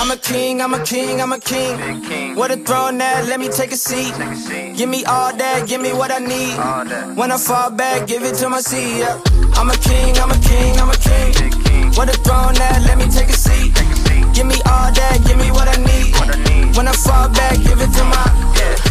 I'm a king, I'm a king, I'm a king. What a throne that, let me take a seat. Give me all that, give me what I need. When I fall back, give it to my seat. I'm a king, I'm a king, I'm a king. What a throne that, let me take a seat. Give me all that, give me what I need. When I fall back, give it to my. Yeah.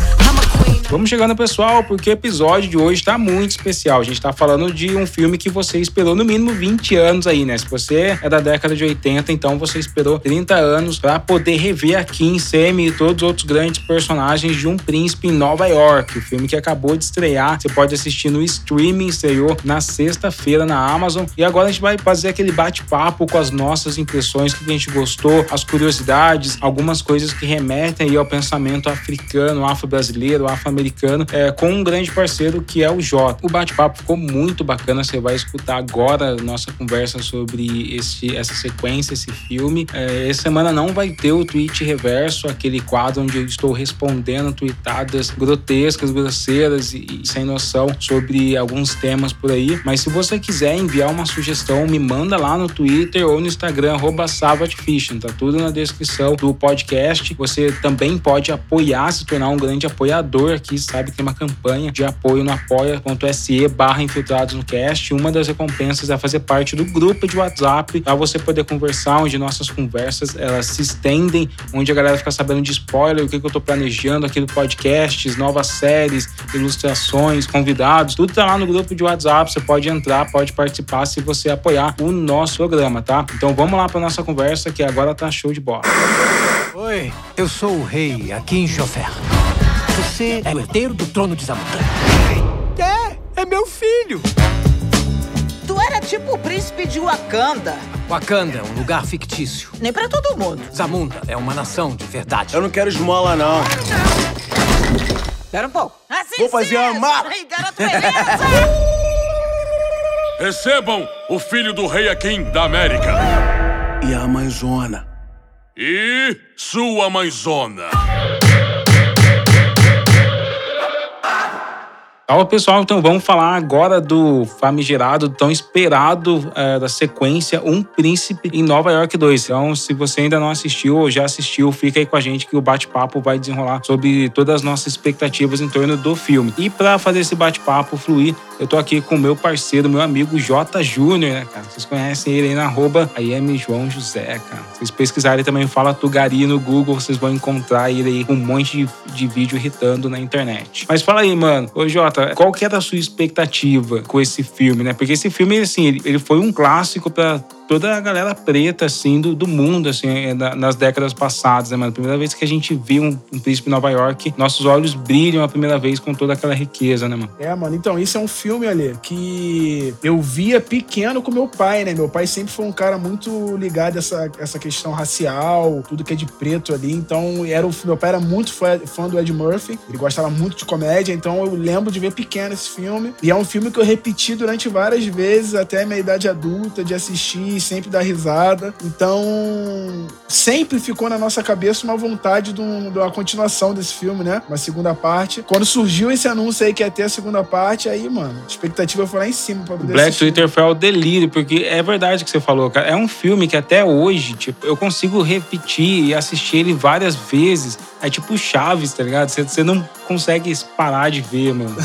Vamos chegando, pessoal, porque o episódio de hoje tá muito especial. A gente tá falando de um filme que você esperou no mínimo 20 anos aí, né? Se você é da década de 80, então você esperou 30 anos para poder rever aqui em Semi e todos os outros grandes personagens de Um Príncipe em Nova York. O filme que acabou de estrear, você pode assistir no streaming, estreou na sexta-feira na Amazon. E agora a gente vai fazer aquele bate-papo com as nossas impressões, o que a gente gostou, as curiosidades, algumas coisas que remetem aí ao pensamento africano, afro-brasileiro, afro-americano americano é, com um grande parceiro que é o Jota. O bate-papo ficou muito bacana, você vai escutar agora nossa conversa sobre esse, essa sequência, esse filme. É, essa semana não vai ter o tweet reverso, aquele quadro onde eu estou respondendo tweetadas grotescas, grosseiras e, e sem noção sobre alguns temas por aí. Mas se você quiser enviar uma sugestão, me manda lá no Twitter ou no Instagram, arroba tá tudo na descrição do podcast. Você também pode apoiar, se tornar um grande apoiador aqui aqui sabe que tem uma campanha de apoio no apoia.se barra infiltrados no cast. Uma das recompensas é fazer parte do grupo de WhatsApp para você poder conversar, onde nossas conversas elas se estendem, onde a galera fica sabendo de spoiler, o que, que eu tô planejando aqui do podcast, novas séries, ilustrações, convidados, tudo tá lá no grupo de WhatsApp. Você pode entrar, pode participar se você apoiar o nosso programa, tá? Então vamos lá para nossa conversa que agora tá show de bola. Oi, eu sou o rei aqui em Chofer. Você é o herdeiro do trono de Zamunda. É, é meu filho. Tu era tipo o príncipe de Wakanda. Wakanda é um lugar fictício. Nem pra todo mundo. Zamunda é uma nação de verdade. Eu não quero esmola, não. Espera um pouco. Assim Vou fazer a mapa. Recebam o filho do rei Akin da América. E a mãezona. E sua mãezona. Fala pessoal, então vamos falar agora do famigerado, tão esperado é, da sequência Um Príncipe em Nova York 2. Então, se você ainda não assistiu ou já assistiu, fica aí com a gente que o bate-papo vai desenrolar sobre todas as nossas expectativas em torno do filme. E para fazer esse bate-papo fluir, eu tô aqui com o meu parceiro, meu amigo J. Júnior, né, cara? Vocês conhecem ele aí na arroba IM João José, cara. Vocês pesquisarem também Fala Tugari no Google, vocês vão encontrar ele aí com um monte de, de vídeo irritando na internet. Mas fala aí, mano. Ô, Jota, qual que era a sua expectativa com esse filme, né? Porque esse filme, assim, ele, ele foi um clássico para toda a galera preta, assim, do, do mundo, assim, é, nas décadas passadas, né, mano? Primeira vez que a gente viu um, um príncipe em Nova York, nossos olhos brilham a primeira vez com toda aquela riqueza, né, mano? É, mano. Então, isso é um filme, ali que eu via pequeno com meu pai, né? Meu pai sempre foi um cara muito ligado a essa, essa questão racial, tudo que é de preto ali. Então, era o, meu pai era muito fã, fã do Ed Murphy. Ele gostava muito de comédia, então eu lembro de ver pequeno esse filme. E é um filme que eu repeti durante várias vezes, até minha idade adulta, de assistir sempre dar risada. Então, sempre ficou na nossa cabeça uma vontade de, um, de uma continuação desse filme, né? Uma segunda parte. Quando surgiu esse anúncio aí que ia ter a segunda parte, aí, mano, a expectativa foi lá em cima pra poder Black assistir. Twitter foi ao delírio, porque é verdade que você falou, cara. É um filme que até hoje, tipo, eu consigo repetir e assistir ele várias vezes. É tipo Chaves, tá ligado? Você, você não consegue parar de ver, mano.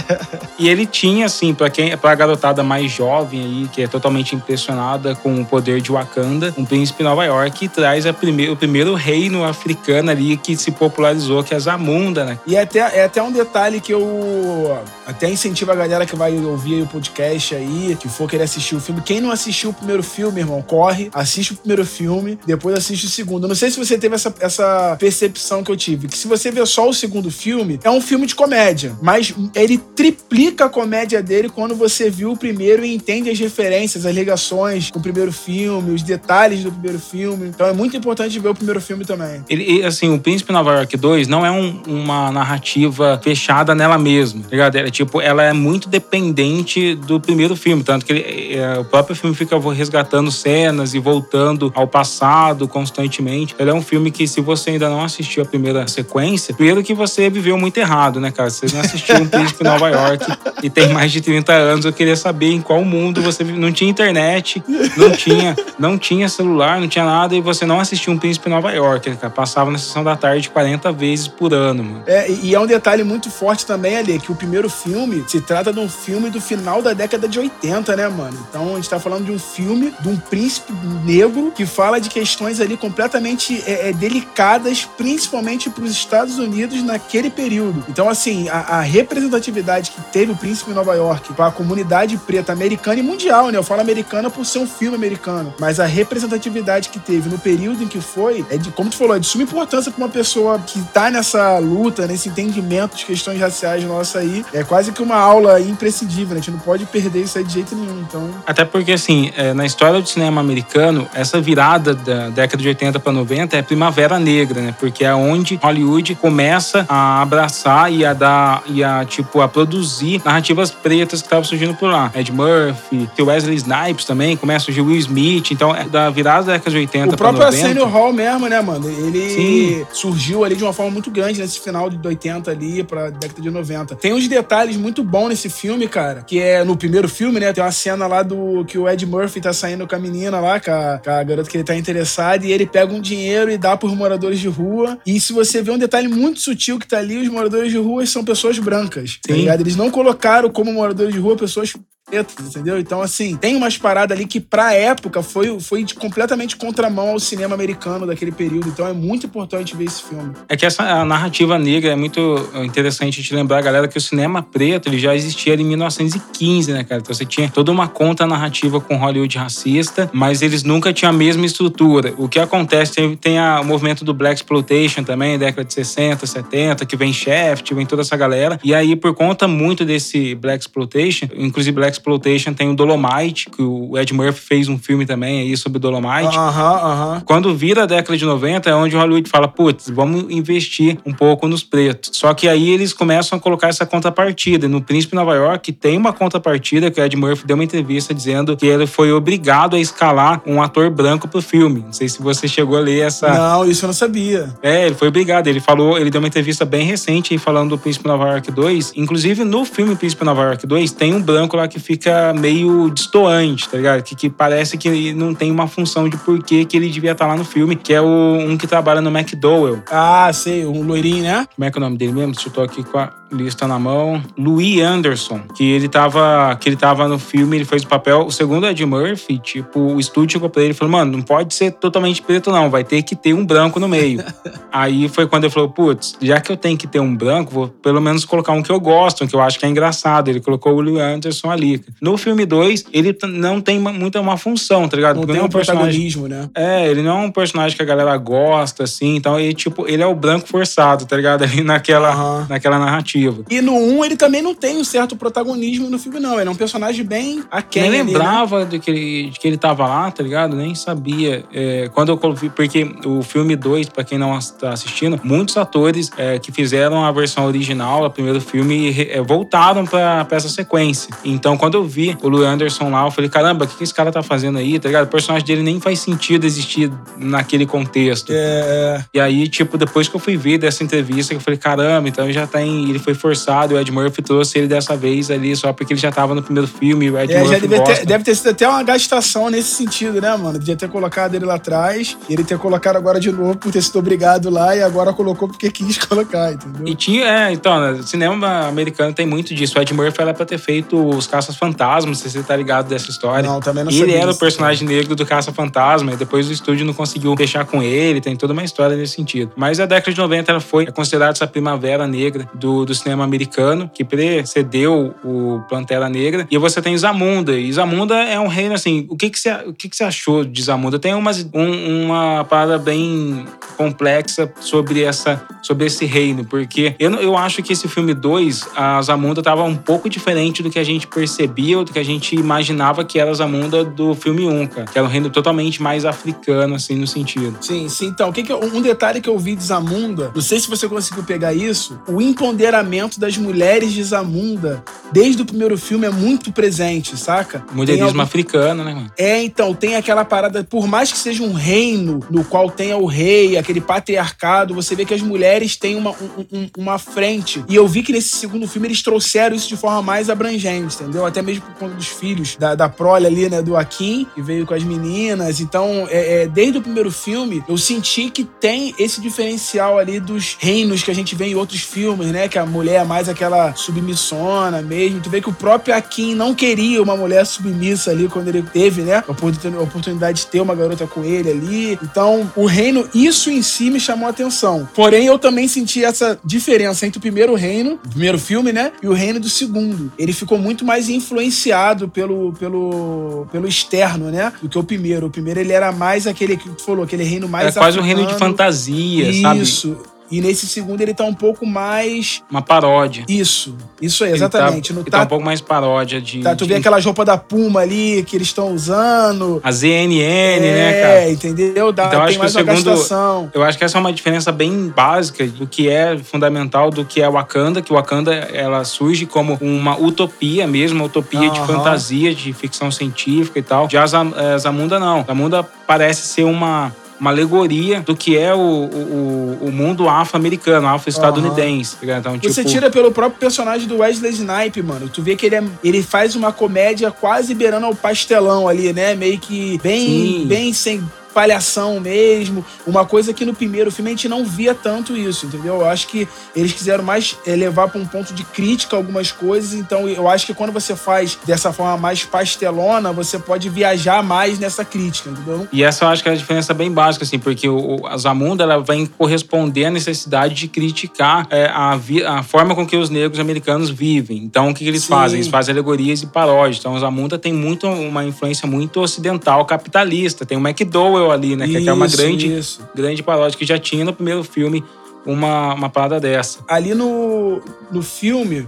e ele tinha, assim, pra quem pra garotada mais jovem aí, que é totalmente impressionada com o poder de Wakanda, um príncipe Nova York que traz o primeiro reino africano ali que se popularizou, que é Zamunda, né? E é até, é até um detalhe que eu até incentivo a galera que vai ouvir o podcast aí, que for querer assistir o filme. Quem não assistiu o primeiro filme, irmão, corre, assiste o primeiro filme, depois assiste o segundo. Eu não sei se você teve essa, essa percepção que eu tive, que se você ver só o segundo filme, é um filme de comédia, mas ele triplica a comédia dele quando você viu o primeiro e entende as referências, as ligações com primeiro filme, os detalhes do primeiro filme. Então é muito importante ver o primeiro filme também. Ele, assim, o Príncipe Nova York 2 não é um, uma narrativa fechada nela mesma, tá ligado? É, tipo, ela é muito dependente do primeiro filme, tanto que ele, é, o próprio filme fica resgatando cenas e voltando ao passado constantemente. Ele é um filme que, se você ainda não assistiu a primeira sequência, primeiro que você viveu muito errado, né, cara? Você não assistiu um Príncipe Nova York e tem mais de 30 anos. Eu queria saber em qual mundo você. Não tinha internet, não tinha, não tinha celular, não tinha nada, e você não assistiu um Príncipe Nova York, né, cara? Passava na sessão da tarde 40 vezes por ano, mano. É, e é um detalhe muito forte também ali, que o primeiro filme se trata de um filme do final da década de 80, né, mano? Então a gente tá falando de um filme de um príncipe negro que fala de questões ali completamente é, é, delicadas, principalmente para os Estados Unidos naquele período. Então, assim, a, a representatividade que teve o Príncipe Nova York para a comunidade preta americana e mundial, né? Eu falo americana por ser um filme americano, mas a representatividade que teve no período em que foi é de, como tu falou, é de suma importância para uma pessoa que tá nessa luta, nesse entendimento de questões raciais nossa aí. É quase que uma aula imprescindível, né? A gente não pode perder isso aí de jeito nenhum. Então, Até porque, assim, é, na história do cinema americano, essa virada da década de 80 para 90 é primavera negra, né? Porque é onde Hollywood começa a abraçar e a dar, e a, tipo, a produzir narrativas pretas que estavam surgindo por lá. Ed Murphy, Wesley Snipes também, começa surgir Will Smith. Então, é da virada da década de 80 O próprio 90. Arsenio Hall mesmo, né, mano? Ele Sim. surgiu ali de uma forma muito grande nesse final de 80 ali pra década de 90. Tem uns detalhes muito bons nesse filme, cara, que é no primeiro filme, né? Tem uma cena lá do que o Ed Murphy tá saindo com a menina lá, com a, com a garota que ele tá interessado, e ele pega um dinheiro e dá pros moradores de rua. E se você vê um detalhe muito sutil que tá ali, os moradores de rua são pessoas brancas. Tá Sim. ligado? Eles não colocaram como moradores de rua pessoas entendeu? Então, assim, tem umas paradas ali que, pra época, foi, foi de completamente contramão ao cinema americano daquele período. Então, é muito importante ver esse filme. É que essa narrativa negra é muito interessante te lembrar, galera, que o cinema preto ele já existia ali em 1915, né, cara? Então você tinha toda uma conta narrativa com Hollywood racista, mas eles nunca tinham a mesma estrutura. O que acontece, tem, tem a- o movimento do Black Exploitation também, década de 60, 70, que vem Shaft, vem toda essa galera. E aí, por conta muito desse Black Exploitation, inclusive Black Exploitation tem o Dolomite, que o Ed Murphy fez um filme também aí sobre o Dolomite. Aham, aham. Quando vira a década de 90 é onde Hollywood fala, putz, vamos investir um pouco nos pretos. Só que aí eles começam a colocar essa contrapartida. No Príncipe Nova York tem uma contrapartida que o Ed Murphy deu uma entrevista dizendo que ele foi obrigado a escalar um ator branco pro filme. Não sei se você chegou a ler essa... Não, isso eu não sabia. É, ele foi obrigado. Ele falou, ele deu uma entrevista bem recente aí falando do Príncipe Nova York 2. Inclusive, no filme Príncipe Nova York 2, tem um branco lá que fica meio destoante, tá ligado? Que, que parece que não tem uma função de porquê que ele devia estar lá no filme, que é o um que trabalha no McDowell. Ah, sei, um loirinho, né? Como é que é o nome dele mesmo? Deixa eu tô aqui com a lista na mão. Louis Anderson, que ele tava, que ele tava no filme, ele fez o papel. O segundo Ed Murphy, tipo, o estúdio chegou pra ele e falou: "Mano, não pode ser totalmente preto não, vai ter que ter um branco no meio". Aí foi quando ele falou: "Putz, já que eu tenho que ter um branco, vou pelo menos colocar um que eu gosto, um que eu acho que é engraçado". Ele colocou o Louis Anderson ali. No filme 2, ele não tem muita uma função, tá ligado? Não Porque tem ele é um personagem protagonismo, né? é, ele não é um personagem que a galera gosta, assim. Então, ele, tipo, ele é o branco forçado, tá ligado? Ali naquela, Aham. naquela narrativa. E no 1 ele também não tem um certo protagonismo no filme, não. Ele é um personagem bem aquém. Nem ali, né? lembrava de, que ele, de que ele tava lá, tá ligado? Nem sabia. É, quando eu vi, porque o filme 2, pra quem não está assistindo, muitos atores é, que fizeram a versão original, o primeiro filme, é, voltaram pra, pra essa sequência. Então, quando eu vi o Louis Anderson lá, eu falei, caramba, o que, que esse cara tá fazendo aí, tá ligado? O personagem dele nem faz sentido existir naquele contexto. É, E aí, tipo, depois que eu fui ver dessa entrevista, eu falei, caramba, então já tem. Ele foi forçado, o Ed Murphy trouxe ele dessa vez ali só porque ele já tava no primeiro filme, o Ed é, já Murphy deve gosta. ter, deve ter sido até uma gastação nesse sentido, né, mano? Devia ter colocado ele lá atrás e ele ter colocado agora de novo por ter sido obrigado lá e agora colocou porque quis colocar, entendeu? E tinha, é, então, né, cinema americano tem muito disso. O Ed Murphy era pra ter feito os Caças-Fantasmas, não sei se você tá ligado dessa história. Não, também não Ele sabia era o disso. personagem negro do Caça-Fantasma, e depois o estúdio não conseguiu fechar com ele, tem toda uma história nesse sentido. Mas a década de 90 ela foi considerada essa primavera negra do, do cinema americano, que precedeu o Pantera Negra. E você tem Zamunda, e Zamunda é um reino assim. O que, que, você, o que, que você achou de Zamunda? Tem umas, um- uma parada bem complexa sobre, essa, sobre esse reino, porque eu, eu acho que esse filme 2, a Zamunda tava um pouco diferente do que a gente percebia, do que a gente imaginava que era a Zamunda do filme 1, cara. Que era um reino totalmente mais africano, assim, no sentido. Sim, sim. Então, o que que eu- um detalhe que eu vi de Zamunda, não sei se você conseguiu pegar isso, o empoderamento das mulheres de Zamunda, desde o primeiro filme, é muito presente, saca? Mulherismo algum- africano, né, mano? É, então, tem aquela parada, por mais que seja um reino no qual tenha o rei, aquele patriarcado, você vê que as mulheres têm uma, um- um- uma frente. E eu vi que nesse segundo filme eles trouxeram isso de forma mais abrangente, entendeu? Até mesmo por conta dos filhos da, da prole ali, né, do Akin, que veio com as meninas. Então, é, é, desde o primeiro filme, eu senti que tem esse diferencial ali dos reinos que a gente vê em outros filmes, né? Que a mulher é mais aquela submissona mesmo. Tu vê que o próprio Akin não queria uma mulher submissa ali quando ele teve, né? A oportun- a oportunidade de ter uma garota com ele ali. Então, o reino, isso em si me chamou a atenção. Porém, eu também senti essa diferença entre o primeiro reino, o primeiro filme, né? E o reino do segundo. Ele ficou muito mais influenciado pelo, pelo, pelo externo, né? Do que o primeiro. O primeiro, ele era mais aquele que tu falou, aquele reino mais é quase um reino de africano. fantasia, sabe? Isso. E nesse segundo ele tá um pouco mais. Uma paródia. Isso. Isso aí, Ele exatamente. Tá, ele tá tá, um pouco mais paródia de. tá, tu de- vê aquelas roupas da Puma ali que eles estão usando. A ZNN, é, né, cara? entendeu? Dá, Então, acho que o segundo- gastação. Eu acho que essa é uma diferença bem básica do que é fundamental do que é Wakanda, que Wakanda ela surge como uma utopia mesmo, uma utopia de fantasia, de ficção científica e tal. Já eh, Zamunda não. Zamunda parece ser uma uma alegoria do que é o, o, o mundo afro-americano, afro-estadunidense. ligado? Então, tipo, Você tira pelo próprio personagem do Wesley Snipe, mano. Tu vê que ele, é- ele faz uma comédia quase beirando ao pastelão ali, né? Meio que bem, Sim. bem sem palhação mesmo. Uma coisa que no primeiro filme a gente não via tanto isso, entendeu? Eu acho que eles quiseram mais eh, levar para um ponto de crítica algumas coisas. Então eu acho que quando você faz dessa forma mais pastelona, você pode viajar mais nessa crítica, entendeu? E essa eu acho que é a diferença bem básica, assim, porque o, a Zamunda ela vai corresponder à necessidade de criticar é, a, a forma com que os negros americanos vivem. Então, o que, que eles Sim. fazem? Eles fazem alegorias e paródias. Então, a Zamunda tem muito uma influência muito ocidental, capitalista. Tem o McDowell ali, né? Que é uma Isso, grande, isso. grande paródia que já tinha no primeiro filme uma, uma parada dessa. ali no, no filme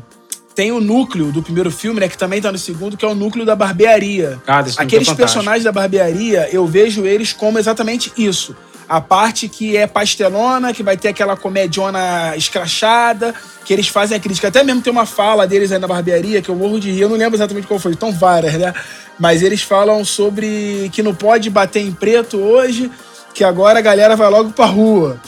tem o núcleo do primeiro filme, né? Que também tá no segundo, que é o núcleo da barbearia. Cara, esse filme Aqueles fantástico. personagens da barbearia, eu vejo eles como exatamente isso. A parte que é pastelona, que vai ter aquela comediona escrachada, que eles fazem a crítica. Até mesmo tem uma fala deles aí na barbearia, que eu morro de rir, eu não lembro exatamente qual foi, tão várias, né? Mas eles falam sobre que não pode bater em preto hoje, que agora a galera vai logo pra rua.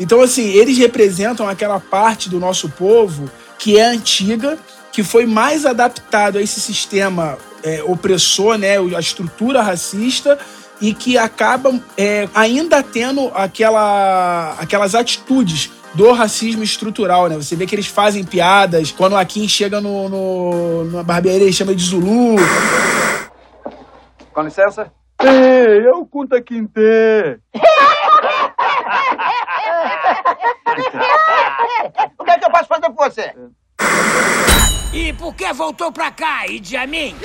Então, assim, eles representam aquela parte do nosso povo que é antiga, que foi mais adaptado a esse sistema é, opressor, né, a estrutura racista, e que acaba é, ainda tendo aquela, aquelas atitudes do racismo estrutural, né? Você vê que eles fazem piadas. Quando o Akin chega no, no, numa barbearia, ele chama de Zulu. Com licença. Ei, eu Kunta Kinte. O que é que eu posso fazer por você? E por que voltou pra cá, Idi Amin?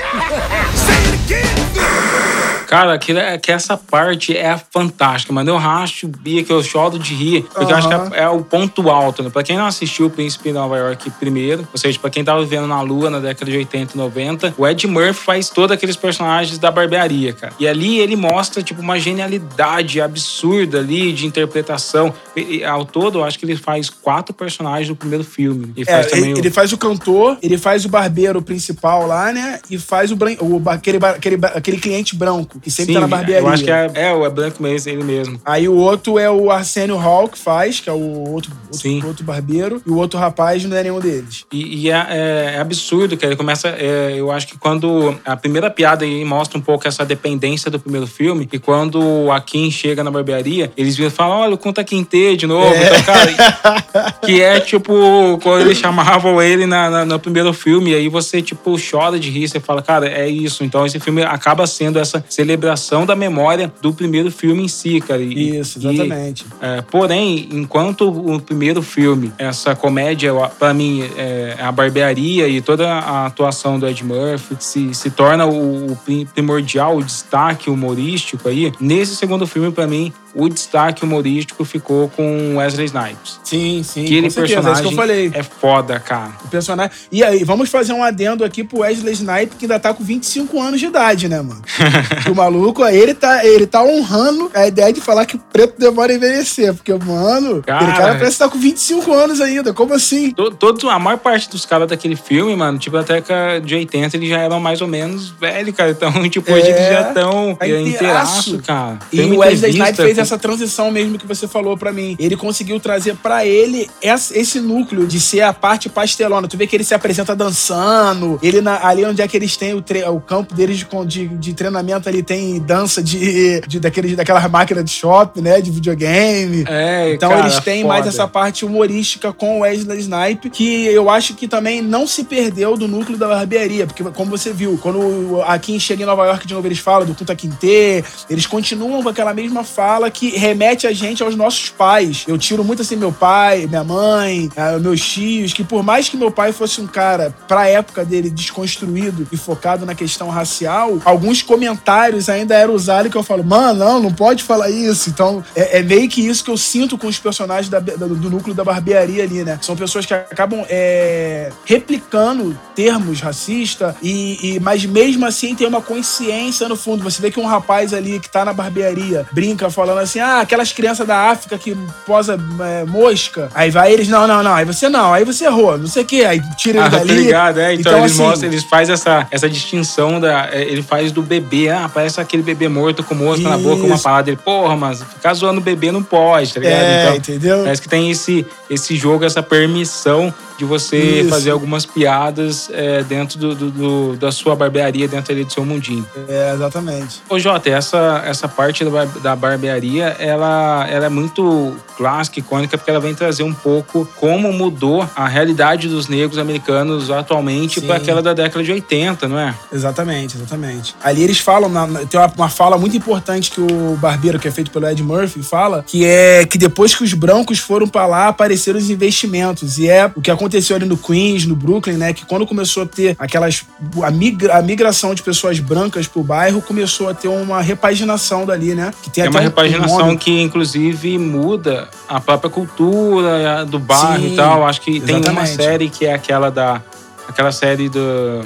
Cara, aquilo é, que essa parte é fantástica, mano. Eu racho o bico, que eu choro de rir. Porque eu acho que é, é o ponto alto, né? Pra quem não assistiu o Príncipe de Nova York primeiro, ou seja, pra quem tava vivendo na Lua na década de 80 e 90, o Ed Murphy faz todos aqueles personagens da barbearia, cara. E ali ele mostra, tipo, uma genialidade absurda ali de interpretação. E, e, ao todo, eu acho que ele faz quatro personagens do primeiro filme. E É, faz também ele, o- ele faz o cantor, ele faz o barbeiro principal lá, né? E faz o, bran... o aquele, aquele, aquele cliente branco, que sempre Sim, tá na barbearia. Eu acho que é, é, o é branco mesmo, ele mesmo. Aí o outro é o Arsenio Hall que faz, que é o outro, outro, outro barbeiro. E o outro rapaz não é nenhum deles. E, e é, é- é absurdo, que ele começa. é, eu acho que quando a primeira piada aí mostra um pouco essa dependência do primeiro filme, e quando o Akin chega na barbearia, eles viram e falam: olha, Conta Quinte de novo. Então, cara, que é tipo quando eles chamavam ele na, na- no primeiro filme, e aí você, tipo, chora de rir, você fala, cara, é isso. Então esse filme acaba sendo essa celebração da memória do primeiro filme em si, cara. E- Isso, e- exatamente. é, porém, enquanto o primeiro filme, essa comédia, pra mim, é a barbearia e toda a atuação do Ed Murphy se, se torna o, o pri- primordial, o destaque humorístico aí, nesse segundo filme, pra mim, o destaque humorístico ficou com Wesley Snipes. Sim, sim. Aquele personagem é que eu falei. é foda, cara. O personagem. E aí, vamos fazer um adendo aqui pro Wesley Snipes, que ainda tá com 25 anos de idade, né, mano? o maluco, ele tá, ele tá honrando a ideia de falar que o preto demora a envelhecer. Porque, mano, Cara. ele cara parece que tá com 25 anos ainda. Como assim? To- Todos, a maior parte dos caras daquele filme, mano, tipo, na década de 80, eles já eram mais ou menos velhos, cara. Então, tipo, hoje É, eles já estão tá inteiraço, cara. E Tem o uma Wesley Snipes fez essa transição mesmo que você falou pra mim. Ele conseguiu trazer pra ele essa- esse núcleo de ser a parte pastelona. Tu vê que ele se apresenta dançando. Ele na- ali onde é que eles têm o, o campo deles de, de, de treinamento ali tem dança de, de daqueles daquelas máquinas de shopping, né, de videogame. É, Então cara, eles têm mais foda. essa parte humorística com o Wesley Snipe, que eu acho que também não se perdeu do núcleo da barbearia, porque como você viu, quando Akin chega em Nova York de novo, eles falam do Kunta Kinte, eles continuam com aquela mesma fala que remete a gente aos nossos pais. Eu tiro muito assim meu pai, minha mãe, ah, meus tios, que por mais que meu pai fosse um cara, pra época dele, desconstruído e focado na questão racial, alguns comentários ainda eram usados que eu falo, mano, não, não pode falar isso. Então, é, é meio que isso que eu sinto com os personagens da- da- do núcleo da barbearia ali, né? São pessoas que acabam é, replicando termos racista e, e- mas mesmo assim tem uma consciência no fundo. Você vê que um rapaz ali que tá na barbearia brinca falando assim, ah, aquelas crianças da África que posa é, mosca. Aí vai eles, não, não, não. Aí você não, aí você errou, não sei o quê. Aí tira ele Ah, tá dali. ligado, é. Então, eles assim, mostram, eles fazem essa, essa distinção da. é, Ele faz do bebê, ah, parece aquele bebê morto com mosca na boca, uma Isso. parada. Ele, porra, mas ficar zoando o bebê não pode, tá ligado? É, então, entendeu? Parece que tem esse, esse jogo, essa permissão de você Isso. fazer algumas piadas é, dentro do, do- do- da sua barbearia, dentro ali do seu mundinho. É, exatamente. Ô, Jota, essa, essa parte da, bar- da barbearia, ela, ela é muito clássica, icônica, porque ela vem trazer um pouco como mudou a realidade dos negros americanos atualmente para aquela da década de 80, não é? Exatamente, exatamente. Ali eles falam, tem uma, uma fala muito importante que o barbeiro, que é feito pelo Ed Murphy, fala, que é que depois que os brancos foram pra lá, apareceram os investimentos. E é o que aconteceu ali no Queens, no Brooklyn, né? Que quando começou a ter aquelas. A, migra- a migração de pessoas brancas pro bairro, começou a ter uma repaginação dali, né? Que tem É uma um- um repaginação nome. que, inclusive, muda a própria cultura do bairro Sim, e tal. Acho que tem uma exatamente. série que é aquela da. Aquela série do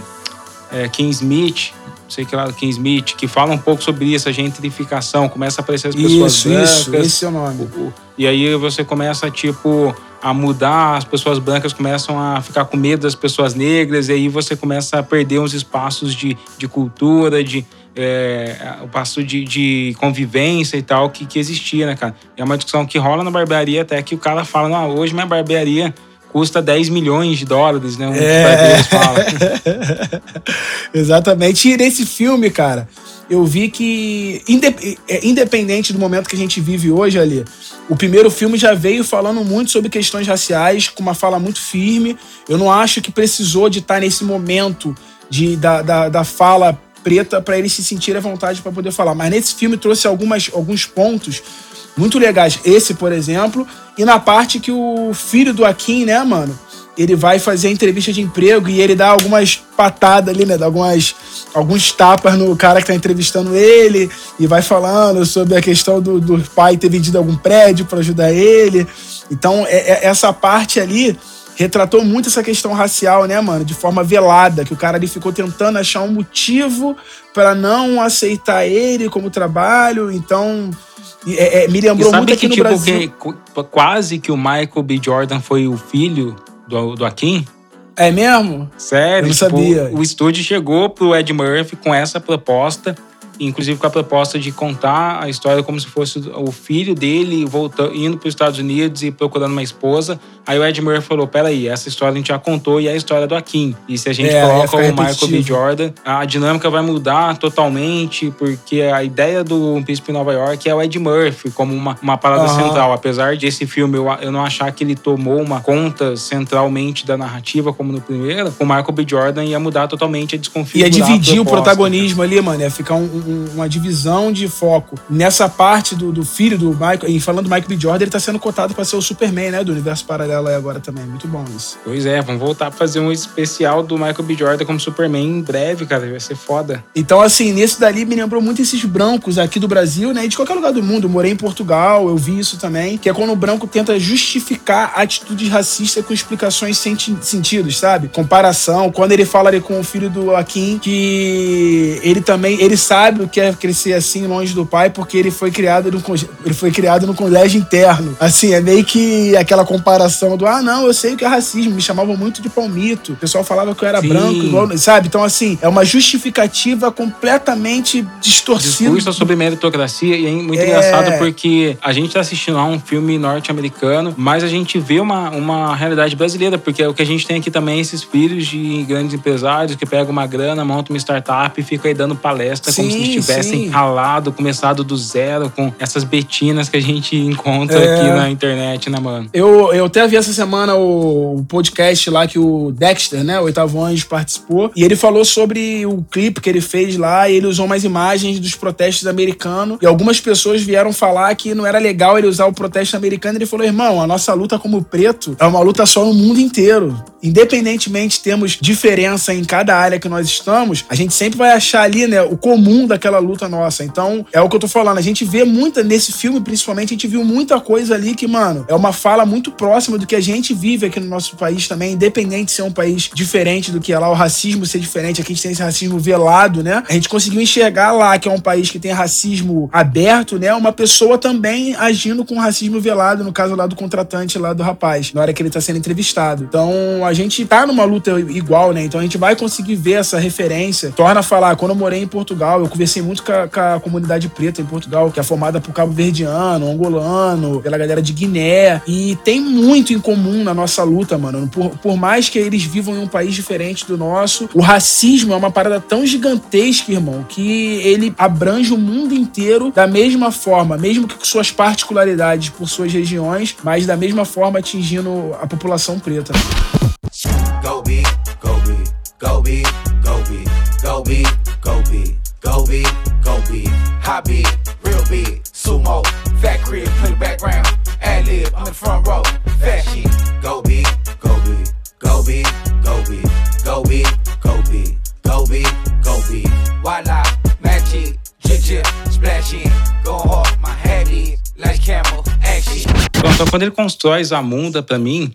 é, King Smith, sei que lá, King Smith, que fala um pouco sobre isso, a gentrificação, começa a aparecer as pessoas Isso, brancas. isso, esse é o nome. E aí você começa, tipo, a mudar, as pessoas brancas começam a ficar com medo das pessoas negras, e aí você começa a perder uns espaços de, de cultura, de é, o passo de, de convivência e tal que, que existia, né, cara? É uma discussão que rola na barbearia, até que o cara fala, não, hoje minha barbearia custa 10 milhões de dólares, né? Um É. fala. Exatamente. E nesse filme, cara, eu vi que, é, independente do momento que a gente vive hoje ali, o primeiro filme já veio falando muito sobre questões raciais, com uma fala muito firme. Eu não acho que precisou de estar nesse momento de, da, da, da fala preta para eles se sentirem à vontade para poder falar. Mas nesse filme trouxe algumas, alguns pontos muito legais. Esse, por exemplo, e na parte que o filho do Akin, né, mano? Ele vai fazer a entrevista de emprego e ele dá algumas patadas ali, né? Dá algumas, alguns tapas no cara que tá entrevistando ele e vai falando sobre a questão do, do pai ter vendido algum prédio para ajudar ele. Então, é- é- essa parte ali retratou muito essa questão racial, né, mano? De forma velada, que o cara ali ficou tentando achar um motivo para não aceitar ele como trabalho. Então, é- é, me lembrou muito aqui que, no tipo, Brasil. que, qu- quase que o Michael B. Jordan foi o filho do, do Akin? É mesmo? Sério, Eu não tipo, sabia. o estúdio chegou pro Ed Murphy com essa proposta, inclusive com a proposta de contar a história como se fosse o filho dele voltando, indo para os Estados Unidos e procurando uma esposa. Aí o Ed Murphy falou: peraí, essa história a gente já contou e é a história do Akin. E se a gente É, coloca o Michael B. Jordan, a dinâmica vai mudar totalmente, porque a ideia do Príncipe Nova York é o Ed Murphy como uma, uma parada Aham. central. Apesar de esse filme eu, eu não achar que ele tomou uma conta centralmente da narrativa, como no primeiro, o Michael B. Jordan ia mudar totalmente a desconfiança. Ia dividir o protagonismo ali, mano. Ia ficar um- um- uma divisão de foco. Nessa parte do, do filho do Michael. E falando do Michael B. Jordan, ele tá sendo cotado pra ser o Superman, né? Do universo paralelo paralelo aí agora também. Muito bom isso. Pois é, vamos voltar pra fazer um especial do Michael B. Jordan como Superman em breve, cara. Vai ser foda. Então, assim, nesse dali me lembrou muito esses brancos aqui do Brasil, né? E de qualquer lugar do mundo. Eu morei em Portugal, eu vi isso também. Que é quando o branco tenta justificar atitudes racistas com explicações sem ti- sentidos, sabe? Comparação. Quando ele fala ali com o filho do Akin, que ele também, ele sabe o que é crescer assim longe do pai, porque ele foi criado no, ele foi criado no colégio interno. Assim, é meio que aquela comparação do, ah, não, eu sei o que é racismo. Me chamavam muito de palmito. O pessoal falava que eu era Sim. branco, igual, sabe? Então, assim, é uma justificativa completamente distorcida. Discurso sobre meritocracia e é muito É. engraçado porque a gente tá assistindo lá um filme norte-americano, mas a gente vê uma, uma realidade brasileira, porque o que a gente tem aqui também é esses filhos de grandes empresários que pegam uma grana, montam uma startup e ficam aí dando palestra como se Sim, eles tivessem sim. ralado, começado do zero, com essas betinas que a gente encontra É. aqui na internet, né, mano? Eu, eu até vi essa semana o, podcast lá que o Dexter, né, o oitavo anjo, participou. E ele falou sobre o clipe que ele fez lá. E ele usou umas imagens dos protestos americanos. E algumas pessoas vieram falar que não era legal ele usar o protesto americano. Ele falou: irmão, a nossa luta como preto é uma luta só no mundo inteiro. Independentemente temos diferença em cada área que nós estamos, a gente sempre vai achar ali, né, o comum daquela luta nossa. Então, é o que eu tô falando. A gente vê muita, nesse filme principalmente, a gente viu muita coisa ali que, mano, é uma fala muito próxima do que a gente vive aqui no nosso país também, independente de ser um país diferente do que é lá, o racismo ser diferente. Aqui a gente tem esse racismo velado, né? A gente conseguiu enxergar lá que é um país que tem racismo aberto, né? Uma pessoa também agindo com racismo velado, no caso lá do contratante lá do rapaz, na hora que ele tá sendo entrevistado. Então, a gente tá numa luta igual, né? Então a gente vai conseguir ver essa referência. Torna a falar, quando eu morei em Portugal, eu conversei muito com a, com a comunidade preta em Portugal, que é formada por cabo-verdiano, angolano, pela galera de Guiné. E tem muito em comum na nossa luta, mano. Por, por mais que eles vivam em um país diferente do nosso, o racismo é uma parada tão gigantesca, irmão, que ele abrange o mundo inteiro da mesma forma, mesmo que com suas particularidades por suas regiões, mas da mesma forma atingindo a população preta. Big, real sumo, fat crib, play the background, ad lib, I'm in the front row, Fashion. Go big, go big, go big, go big, go big, go big, go big, go big. Voila, magic, jig, splashing. Go hard, my habit, like camel, action. Então, quando ele constrói Zamunda pra mim,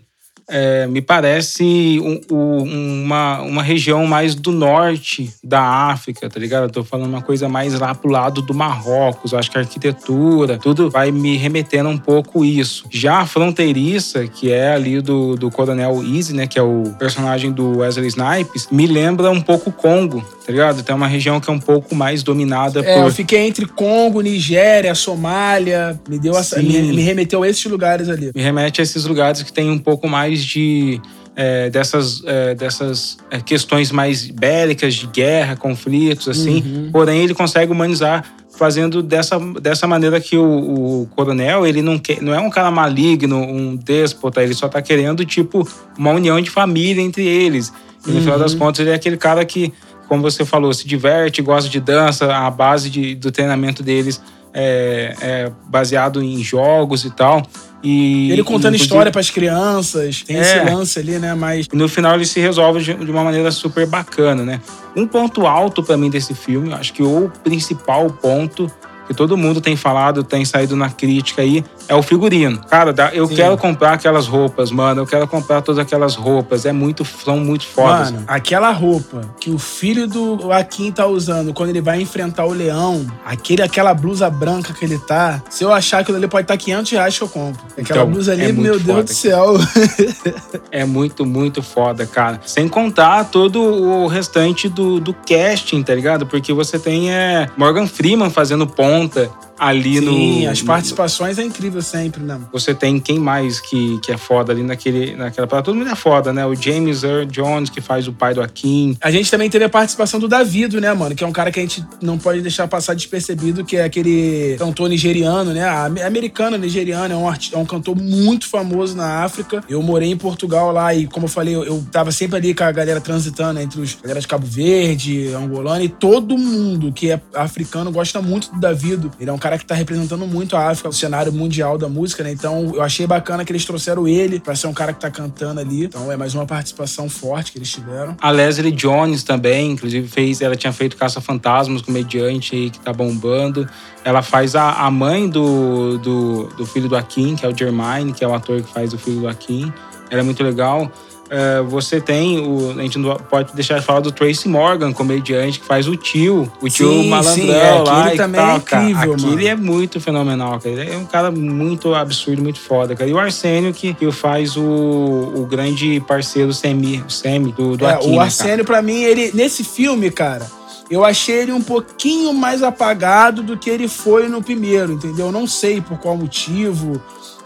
é, me parece um- um- uma, uma região mais do norte da África, tá ligado? Eu tô falando uma coisa mais lá pro lado do Marrocos. Eu acho que a arquitetura, tudo vai me remetendo um pouco isso. Já a fronteiriça, que é ali do, do Coronel Easy, né? Que é o personagem do Wesley Snipes, me lembra um pouco Congo, tá ligado? Tem uma região que é um pouco mais dominada É, por. eu fiquei entre Congo, Nigéria, Somália, me deu essa, me, me remeteu a esses lugares ali. me remete a esses lugares que tem um pouco mais de é, dessas, é, dessas é, questões mais bélicas de guerra, conflitos, assim. Uhum. Porém, ele consegue humanizar fazendo dessa, dessa maneira que o, o coronel, ele não, quer, não é um cara maligno, um déspota, ele só tá querendo, tipo, uma união de família entre eles. E no final Uhum. das contas, ele é aquele cara que, como você falou, se diverte, gosta de dança, a base de, do treinamento deles é, é baseado em jogos e tal. E, Ele contando inclusive- história pras crianças, tem É. esse lance ali, né? Mas no final ele se resolve de uma maneira super bacana, né? Um ponto alto pra mim desse filme, acho que o principal ponto que todo mundo tem falado, tem saído na crítica aí, é o figurino. Cara, eu Sim. quero comprar aquelas roupas, mano. Eu quero comprar todas aquelas roupas. É muito, são muito fodas. Mano, aquela roupa que o filho do Akin tá usando quando ele vai enfrentar o leão, aquele, aquela blusa branca que ele tá, se eu achar aquilo ali pode estar 500 reais que eu compro. Aquela Então, blusa ali, é meu Deus do céu. É muito, muito foda, cara. Sem contar todo o restante do, do casting, tá ligado? Porque você tem é, Morgan Freeman fazendo conta ali no. Sim, as no- participações é incrível sempre, né? Você tem quem mais que, que é foda ali naquele, naquela parada? Todo mundo é foda, né? O James Earl Jones, que faz o pai do Akin. A gente também teve a participação do Davido, né, mano? Que é um cara que a gente não pode deixar passar despercebido, que é aquele cantor nigeriano, né? Am- Americano, nigeriano, é um, arti- é um cantor muito famoso na África. Eu morei em Portugal lá e, como eu falei, eu, eu tava sempre ali com a galera transitando entre os galera de Cabo Verde, angolano, e todo mundo que é africano gosta muito do Davido. Ele é um cara cara que tá representando muito a África no cenário mundial da música, né? Então eu achei bacana que eles trouxeram ele pra ser um cara que tá cantando ali. Então é mais uma participação forte que eles tiveram. A Leslie Jones também, inclusive, fez. Ela tinha feito Caça Fantasmas, comediante aí que tá bombando. Ela faz a, a mãe do, do, do filho do Akin, que é o Jermaine, que é o ator que faz o filho do Akin. Ela é muito legal. É, você tem o. A gente não pode deixar de falar do Tracy Morgan, comediante, que faz o tio, o tio Sim, malandrão sim, é, lá. e também tal, é incrível, cara. mano. Aquele é muito fenomenal, cara. Ele é um cara muito absurdo, muito foda, cara. E o Arsênio, que, que faz o, o grande parceiro Semi, o Semi do, do É, Akin, o? Arsênio, pra mim, ele nesse filme, cara, eu achei ele um pouquinho mais apagado do que ele foi no primeiro, entendeu? Eu não sei por qual motivo,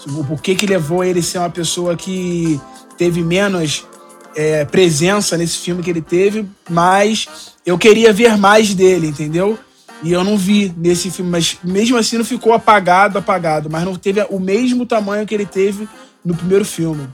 o porquê que levou ele a ser uma pessoa que teve menos é, presença nesse filme que ele teve, mas eu queria ver mais dele, entendeu? E eu não vi nesse filme, mas mesmo assim não ficou apagado, apagado, mas não teve o mesmo tamanho que ele teve no primeiro filme,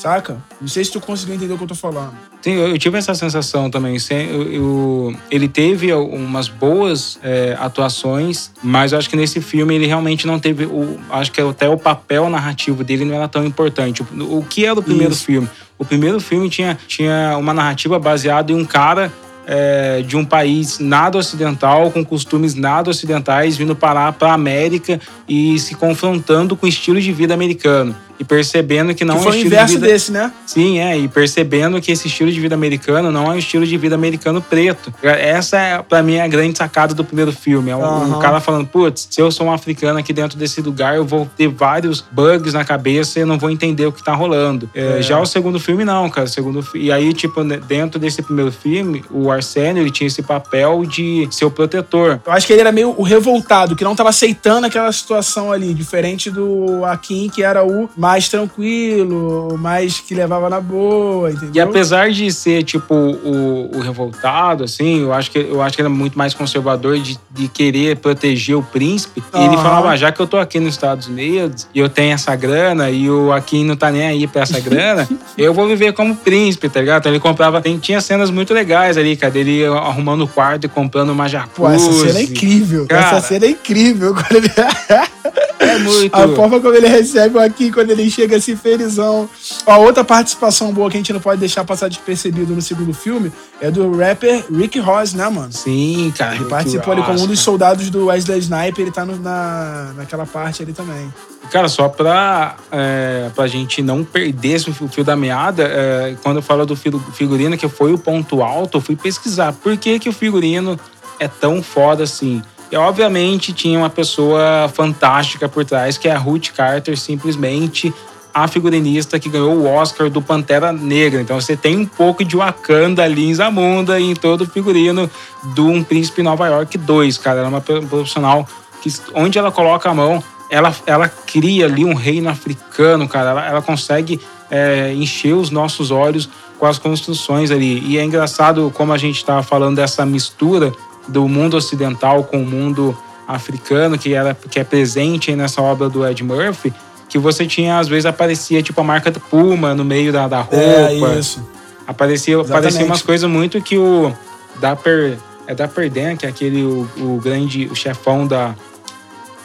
saca? Não sei se tu conseguiu entender o que eu tô falando. Sim, eu, eu tive essa sensação também. Eu- eu- ele teve umas boas é, atuações, mas eu acho que nesse filme ele realmente não teve. O, acho que até o papel narrativo dele não era tão importante. O, o que era o primeiro Isso. filme? O primeiro filme tinha, tinha uma narrativa baseada em um cara. é, de um país nada ocidental, com costumes nada ocidentais, vindo parar para a América e se confrontando com o estilo de vida americano. E percebendo que não que é foi um o estilo inverso de vida... desse, né? Sim, é, e percebendo que esse estilo de vida americano não é um estilo de vida americano preto. Essa é, pra mim, a grande sacada do primeiro filme. É um, um Aham. cara falando, putz, se eu sou um africano aqui dentro desse lugar, eu vou ter vários bugs na cabeça e eu não vou entender o que tá rolando. É, É. Já o segundo filme, não, cara. O segundo, e aí, tipo, dentro desse primeiro filme, o Arsênio, ele tinha esse papel de ser o protetor. Eu acho que ele era meio o revoltado, que não tava aceitando aquela situação ali, diferente do Akin, que era o mais tranquilo, mais que levava na boa, entendeu? E apesar de ser, tipo, o, o revoltado, assim, eu acho que eu acho que ele é muito mais conservador de, de querer proteger o príncipe. E ele falava, "Ah, já que eu tô aqui nos Estados Unidos e eu tenho essa grana e o Akin não tá nem aí pra essa grana, eu vou viver como príncipe, tá ligado? Então ele comprava. Tinha cenas muito legais ali, cara, dele arrumando o quarto e comprando uma jacuzzi. Pô, essa cena é incrível. Cara. Essa cena é incrível. Quando ele... É muito. A forma como ele recebe o Akin quando ele chega assim felizão. Ó, outra participação boa que a gente não pode deixar passar despercebido no segundo filme é do rapper Rick Ross, né, mano? Sim, cara. Ele participou ali como um dos soldados do Wesley Sniper, ele tá no- na, naquela parte ali também. Cara, só pra, é, pra gente não perder esse- o fio da meada, é, quando eu falo do figu- figurino, que foi o ponto alto, eu fui pesquisar por que, que o figurino é tão foda assim. E obviamente tinha uma pessoa fantástica por trás, que é a Ruth Carter, simplesmente a figurinista que ganhou o Oscar do Pantera Negra. Então você tem um pouco de Wakanda ali em Zamunda e em todo o figurino do Um Príncipe Nova York 2, cara. Ela é uma profissional que onde ela coloca a mão, ela, ela cria ali um reino africano, cara. Ela, ela consegue é, encher os nossos olhos com as construções ali. E é engraçado como a gente estava falando dessa mistura do mundo ocidental com o mundo africano, que, era, que é presente aí nessa obra do Ed Murphy, que você tinha, às vezes, aparecia tipo a marca do Puma no meio da, da roupa. É, isso. Aparecia, Exatamente. aparecia umas coisas muito que o Dapper, é Dapper Dan, que é aquele o, o grande o chefão da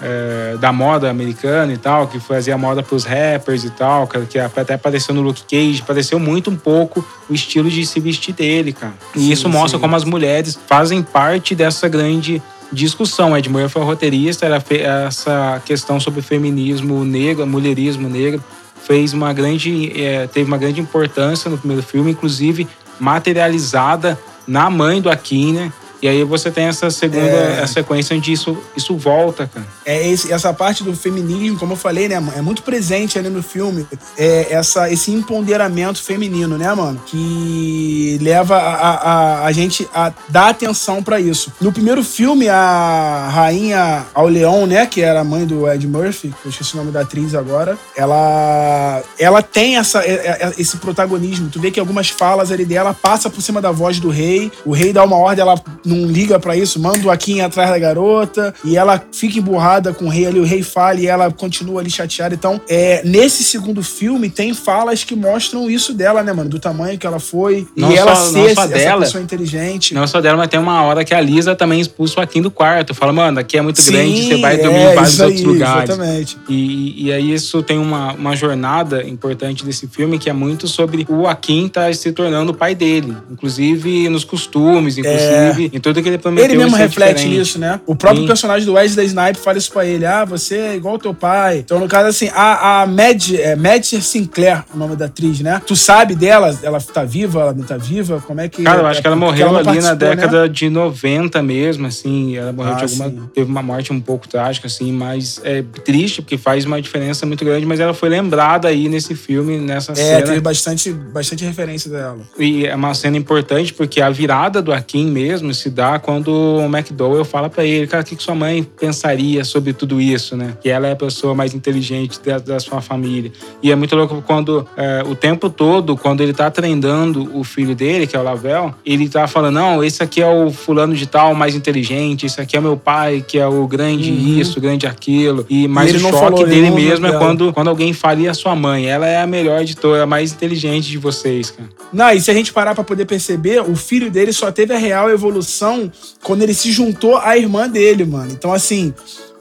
é, da moda americana e tal, que fazia moda pros rappers e tal, cara, que até apareceu no Luke Cage, pareceu muito um pouco o estilo de se vestir dele, cara. E Sim, isso mostra sim. como as mulheres fazem parte dessa grande discussão. Ed Murphy é o roteirista, era essa questão sobre feminismo negro, mulherismo negro, fez uma grande, eh, teve uma grande importância no primeiro filme, inclusive materializada na mãe do Akin, né? E aí você tem essa segunda É. essa sequência onde isso, isso volta, cara. É esse- essa parte do feminismo, como eu falei, né, é muito presente ali no filme. É essa, esse empoderamento feminino, né, mano? Que leva a, a, a- a gente a dar atenção pra isso. No primeiro filme, a rainha Auleon, né, que era a mãe do Ed Murphy, que eu esqueci o nome da atriz agora, ela, ela tem essa, é- é- esse protagonismo. Tu vê que algumas falas ali dela passa por cima da voz do rei. O rei dá uma ordem, ela não liga pra isso, manda o Akin atrás da garota e ela fica emburrada com o rei ali, o rei fala e ela continua ali chateada. Então, é, nesse segundo filme tem falas que mostram isso dela, né, mano? Do tamanho que ela foi Não e ela só- ser não só essa dela. pessoa inteligente. Não só dela, mas tem uma hora que a Lisa também expulsa o Akin do quarto. Fala, mano, aqui é muito Sim, grande, você vai dormir é, em vários aí, outros lugares. Exatamente. E, e aí isso tem uma, uma jornada importante desse filme que é muito sobre o Akin tá se tornando o pai dele. Inclusive nos costumes, inclusive em tudo que ele prometeu. É. Ele mesmo ser reflete diferente. isso, né? O próprio Sim. personagem do Wesley Snipe fala isso pra ele. Ah, você é igual ao teu pai. Então, no caso, assim, a, a Mad, é, Madger Sinclair, o nome da atriz, né? Tu sabe dela? Ela tá viva? Ela não tá viva? Como é que... Cara, eu acho que ela morreu não ali na né? década de 90 mesmo, assim. Ela morreu Ah, de alguma. sim. Teve uma morte um pouco trágica, assim, mas é triste, porque faz uma diferença muito grande, mas ela foi lembrada aí nesse filme, nessa É, cena. teve bastante, bastante referência dela. E é uma cena importante porque a virada do Akin mesmo se dá quando o McDowell fala pra ele, cara, o que, que sua mãe pensaria sobre tudo isso, né? Que ela é a pessoa mais inteligente da, da sua família. E é muito louco quando é, o tempo todo, quando ele tá treinando o filho dele, que é o Lavel, ele tá falando, não, esse aqui é o fulano de tal mais inteligente, esse aqui é meu pai, que é o grande Uhum. isso, o grande aquilo. E mais o choque dele não mesmo é quando, quando alguém fala, e a sua mãe? Ela é a melhor todas, a mais inteligente de vocês, cara. Não, e se a gente parar pra poder perceber, o filho dele só teve a real evolução quando ele se juntou à irmã dele, mano. Então, assim,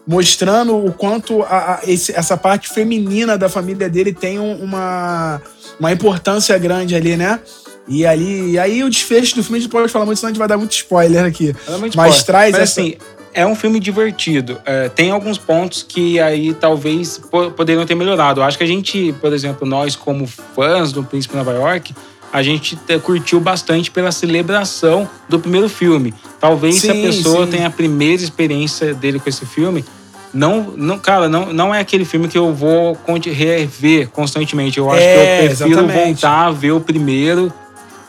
mostrando o quanto a- a- esse- essa parte feminina da família dele tem um- uma, uma importância grande ali, né? E ali, e aí o desfecho do filme a gente pode falar muito, senão a gente vai dar muito spoiler aqui. Muito Mas forte. traz Mas, essa- assim, é um filme divertido. É, tem alguns pontos que aí talvez po- poderiam ter melhorado. Eu acho que a gente, por exemplo, nós como fãs do Príncipe Nova York, a gente te- curtiu bastante pela celebração do primeiro filme. Talvez se a Sim, pessoa sim. tenha a primeira experiência dele com esse filme, não, não, cara, não, não é aquele filme que eu vou rever constantemente. Eu acho É, que eu prefiro exatamente. voltar a ver o primeiro,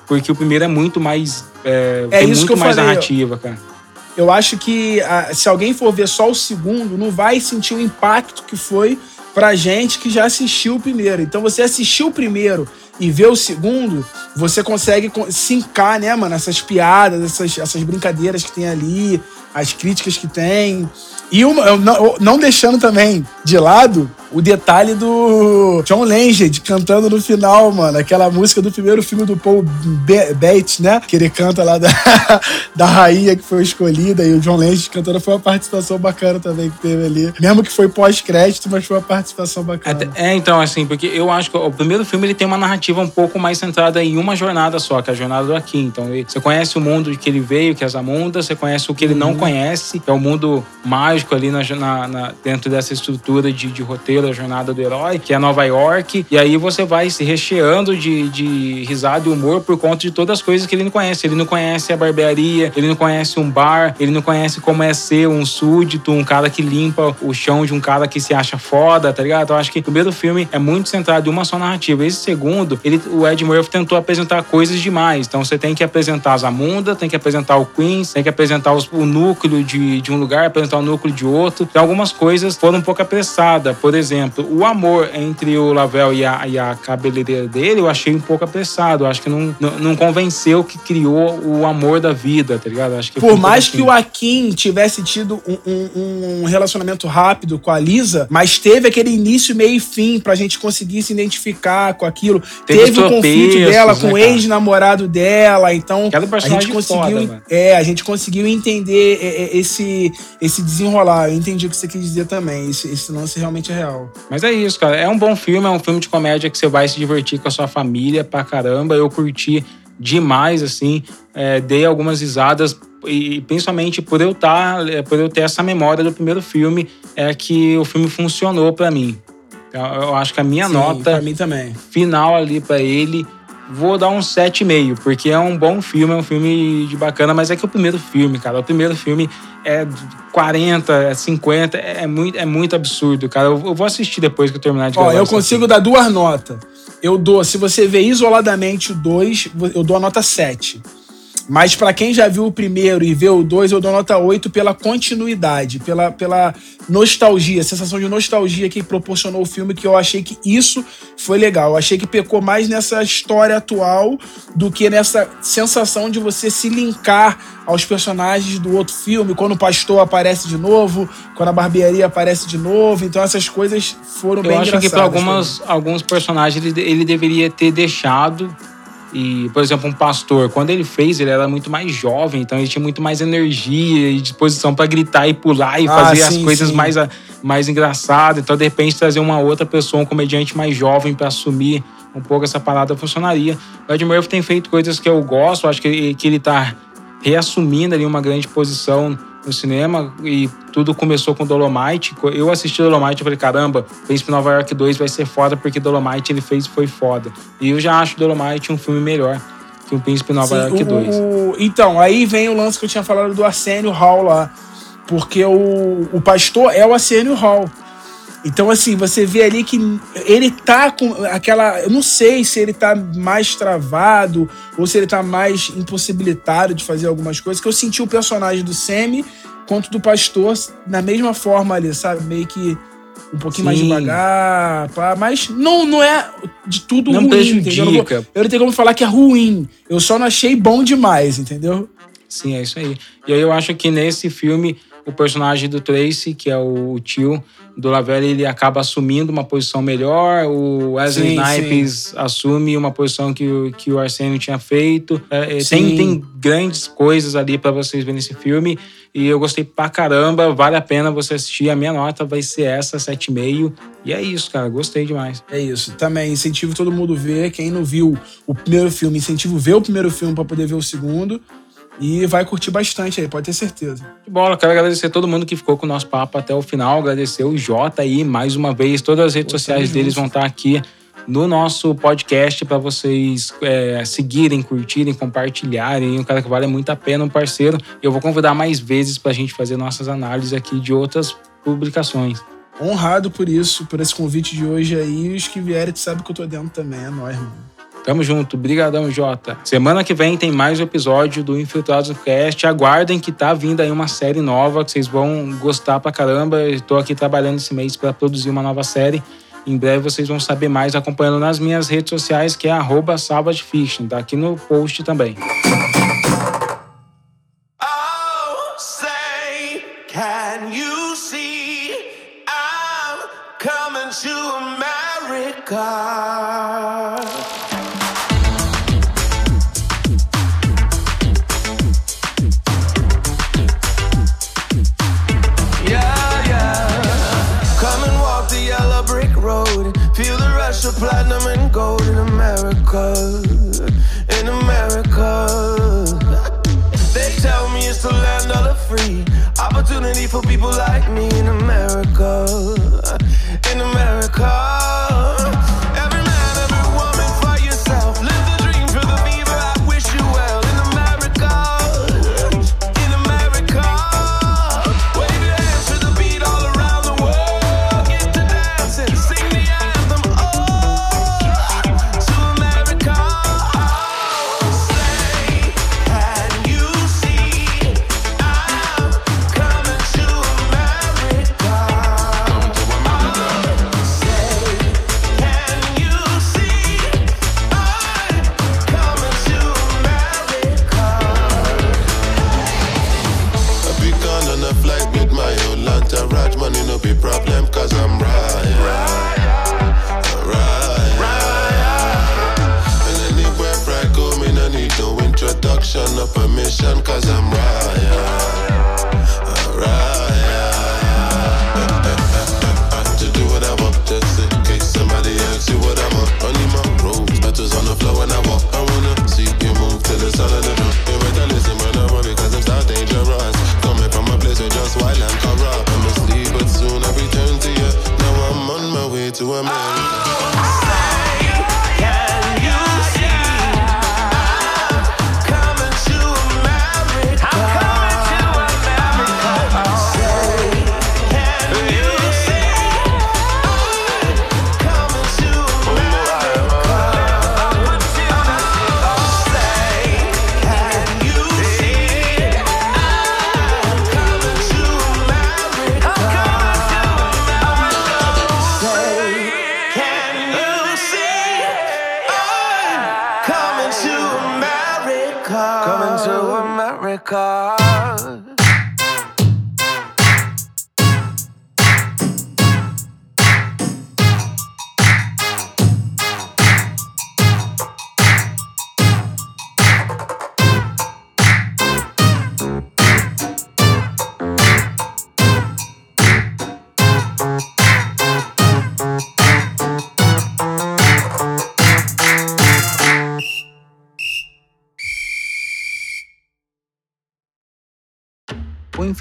porque o primeiro é muito mais. É, É tem isso que muito eu mais falei, narrativa, cara. Eu acho que ah, se alguém for ver só o segundo, não vai sentir o impacto que foi pra gente que já assistiu o primeiro. Então você assistiu o primeiro e vê o segundo, você consegue co- sincar, né, mano, essas piadas, essas, essas brincadeiras que tem ali, as críticas que tem. E uma, não, deixando também de lado o detalhe do John Legend cantando no final, mano. Aquela música do primeiro filme do Paul Bates, né? Que ele canta lá da, da rainha que foi escolhida. E o John Legend cantando foi uma participação bacana também que teve ali. Mesmo que foi pós-crédito, mas foi uma participação bacana. É, então, assim, porque eu acho que o primeiro filme ele tem uma narrativa um pouco mais centrada em uma jornada só, que é a jornada do Akin. Então, ele- você conhece o mundo de que ele veio, que é Zamunda, você conhece o que ele Uhum. não conhece, que é o mundo mágico ali na, na- na- dentro dessa estrutura de, de roteiro, a jornada do herói, que é Nova York. E aí você vai se recheando de, de risada e humor por conta de todas as coisas que ele não conhece. Ele não conhece a barbearia, ele não conhece um bar, ele não conhece como é ser um súdito, um cara que limpa o chão de um cara que se acha foda, tá ligado? Então, acho que o primeiro filme é muito centrado em uma só narrativa. Esse segundo, ele, o Ed Murphy tentou apresentar coisas demais. Então você tem que apresentar Zamunda, tem que apresentar o Queens, tem que apresentar os- o núcleo de, de um lugar, apresentar o núcleo de outro. Então algumas coisas foram um pouco apressadas. Por exemplo, o amor entre o Lavelle e a, e a cabeleireira dele, eu achei um pouco apressado. Eu acho que não, não, não convenceu que criou o amor da vida, tá ligado? Acho que Por mais assim. que o Akin tivesse tido um, um- um relacionamento rápido com a Lisa, mas teve aquele início, meio e fim pra gente conseguir se identificar com aquilo. Teve Teve, o os conflito dela com né, o ex-namorado dela, então a gente conseguiu, foda, é, a gente conseguiu entender é, é, esse esse desenrolar. Eu entendi o que você quis dizer também. Esse, esse lance realmente é real. Mas é isso, cara. É um bom filme, é um filme de comédia que você vai se divertir com a sua família pra caramba. Eu curti demais, assim. É, dei algumas risadas e principalmente por eu tá, é, por eu ter essa memória do primeiro filme, é que o filme funcionou pra mim. Então, eu acho que a minha Sim, nota mim também. final ali pra ele vou dar um 7,5, porque é um bom filme, é um filme de bacana, mas é que o primeiro filme, cara, o primeiro filme é 40, é 50, é muito, é muito absurdo, cara. Eu, eu vou assistir depois que eu terminar de Ó, gravar eu consigo dar duas notas. Eu dou, se você ver isoladamente o 2, eu dou a nota 7. Mas pra quem já viu o primeiro e vê o dois, eu dou nota 8 pela continuidade, pela, pela nostalgia, sensação de nostalgia que proporcionou o filme, que eu achei que isso foi legal. Eu achei que pecou mais nessa história atual do que nessa sensação de você se linkar aos personagens do outro filme, quando o pastor aparece de novo, quando a barbearia aparece de novo. Então essas coisas foram Eu bem acho que engraçadas. para algumas, alguns personagens ele, ele deveria ter deixado. E, por exemplo, um pastor, quando ele fez, ele era muito mais jovem, então ele tinha muito mais energia e disposição para gritar e pular e Ah, fazer as sim, coisas sim. mais, mais engraçadas. Então, de repente, trazer uma outra pessoa, um comediante mais jovem para assumir um pouco essa parada funcionaria. O Ed Murphy tem feito coisas que eu gosto, acho que ele, que ele tá reassumindo ali uma grande posição no cinema e tudo começou com Dolomite. Eu assisti Dolomite e falei, caramba, Príncipe Nova York 2 vai ser foda porque Dolomite ele fez foi foda. E eu já acho Dolomite um filme melhor que o Príncipe Nova Sim, York o- 2. o- então, aí vem o lance que eu tinha falado do Arsenio Hall lá. Porque o, o pastor é o Arsenio Hall. Então, assim, você vê ali que ele tá com aquela. Eu não sei se ele tá mais travado ou se ele tá mais impossibilitado de fazer algumas coisas. Que eu senti o personagem do Semi quanto do pastor na mesma forma ali, sabe? Meio que um pouquinho mais Sim. devagar, pá, mas não, não é de tudo Não ruim, prejudica. Eu não, vou- eu não tenho como falar que é ruim. Eu só não achei bom demais, entendeu? Sim, é isso aí. E aí eu acho que nesse filme, o personagem do Tracy, que é o tio do Lavelle, ele acaba assumindo uma posição melhor. O Wesley Sim, Snipes assume uma posição que, o- que o Arsenio tinha feito. É, é, tem, tem grandes coisas ali pra vocês verem nesse filme. E eu gostei pra caramba. Vale a pena você assistir. A minha nota vai ser essa, 7,5. E é isso, cara. Gostei demais. É isso. Também incentivo todo mundo a ver. Quem não viu o primeiro filme, incentivo ver o primeiro filme pra poder ver o segundo. E vai curtir bastante aí, pode ter certeza. De bola, quero agradecer todo mundo que ficou com o nosso papo até o final. Agradecer o Jota aí mais uma vez. Todas as redes sociais deles vão estar aqui no nosso podcast para vocês é, seguirem, curtirem, compartilharem. Um cara que vale muito a pena, um parceiro. Eu vou convidar mais vezes para a gente fazer nossas análises aqui de outras publicações. Honrado por isso, por esse convite de hoje aí. Os que vierem, tu sabe que eu tô dentro também. É nóis, mano. Tamo junto, brigadão, Jota. Semana que vem tem mais um episódio do Infiltrados Cast. Aguardem que tá vindo aí uma série nova que vocês vão gostar pra caramba. Tô aqui trabalhando esse mês para produzir uma nova série. Em breve vocês vão saber mais acompanhando nas minhas redes sociais, que é arroba Savage Fiction. Tá aqui no post também. America? For people like me in America. In America.